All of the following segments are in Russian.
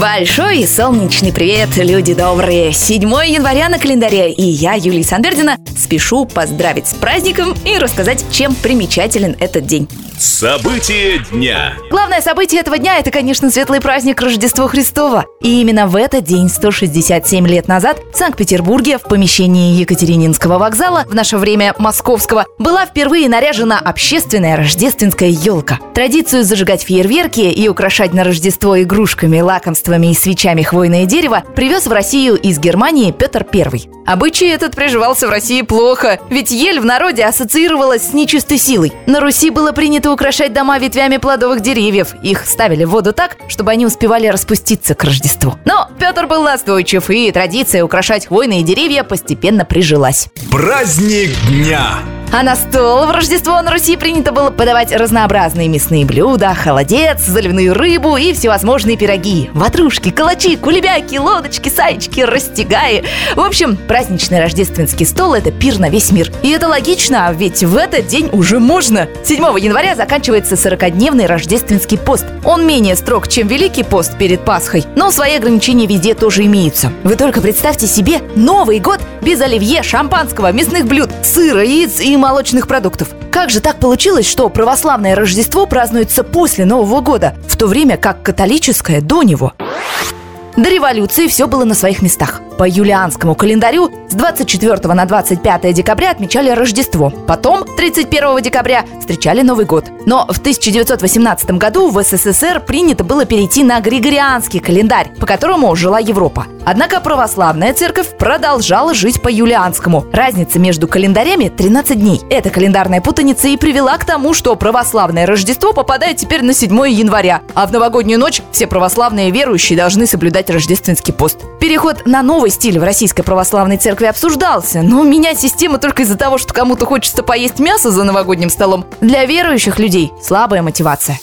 Большой и солнечный привет, люди добрые! 7 января на календаре, и я, Юлия Санбердина, спешу поздравить с праздником и рассказать, чем примечателен этот день. События дня. Главное событие этого дня – это, конечно, светлый праздник Рождества Христова. И именно в этот день, 167 лет назад, в Санкт-Петербурге, в помещении Екатерининского вокзала, в наше время московского, была впервые наряжена общественная рождественская елка. Традицию зажигать фейерверки и украшать на Рождество игрушками, лакомствами и свечами хвойное дерево привез в Россию из Германии Петр I. Обычай этот приживался в России плохо, ведь ель в народе ассоциировалась с нечистой силой. На Руси было принято украшать дома ветвями плодовых деревьев. Их ставили в воду так, чтобы они успевали распуститься к Рождеству. Но Петр был настойчив, и традиция украшать хвойные деревья постепенно прижилась. Праздник дня. А на стол в Рождество на Руси принято было подавать разнообразные мясные блюда, холодец, заливную рыбу и всевозможные пироги. Ватрушки, калачи, кулебяки, лодочки, саечки, растягаи. В общем, праздничный рождественский стол – это пир на весь мир. И это логично, ведь в этот день уже можно. 7 января заканчивается 40-дневный рождественский пост. Он менее строг, чем Великий пост перед Пасхой, но свои ограничения везде тоже имеются. Вы только представьте себе Новый год без оливье, шампанского, мясных блюд, сыра, яиц молочных продуктов. Как же так получилось, что православное Рождество празднуется после Нового года, в то время как католическое до него? До революции все было на своих местах. По юлианскому календарю с 24 на 25 декабря отмечали Рождество. Потом, 31 декабря, встречали Новый год. Но в 1918 году в СССР принято было перейти на Григорианский календарь, по которому жила Европа. Однако православная церковь продолжала жить по юлианскому. Разница между календарями 13 дней. Эта календарная путаница и привела к тому, что православное Рождество попадает теперь на 7 января, а в новогоднюю ночь все православные верующие должны соблюдать рождественский пост. Переход на новый стиль в Российской Православной Церкви обсуждался, но менять систему только из-за того, что кому-то хочется поесть мясо за новогодним столом, для верующих людей слабая мотивация.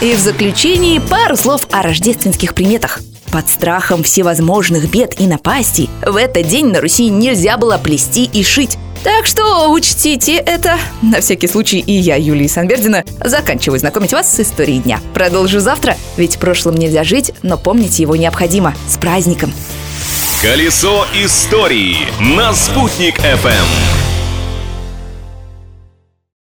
И в заключении пару слов о рождественских приметах. Под страхом всевозможных бед и напастей в этот день на Руси нельзя было плести и шить. Так что учтите это. На всякий случай и я, Юлия Санбердина, заканчиваю знакомить вас с историей дня. Продолжу завтра, ведь прошлым нельзя жить, но помнить его необходимо. С праздником! Колесо истории на «Спутник FM.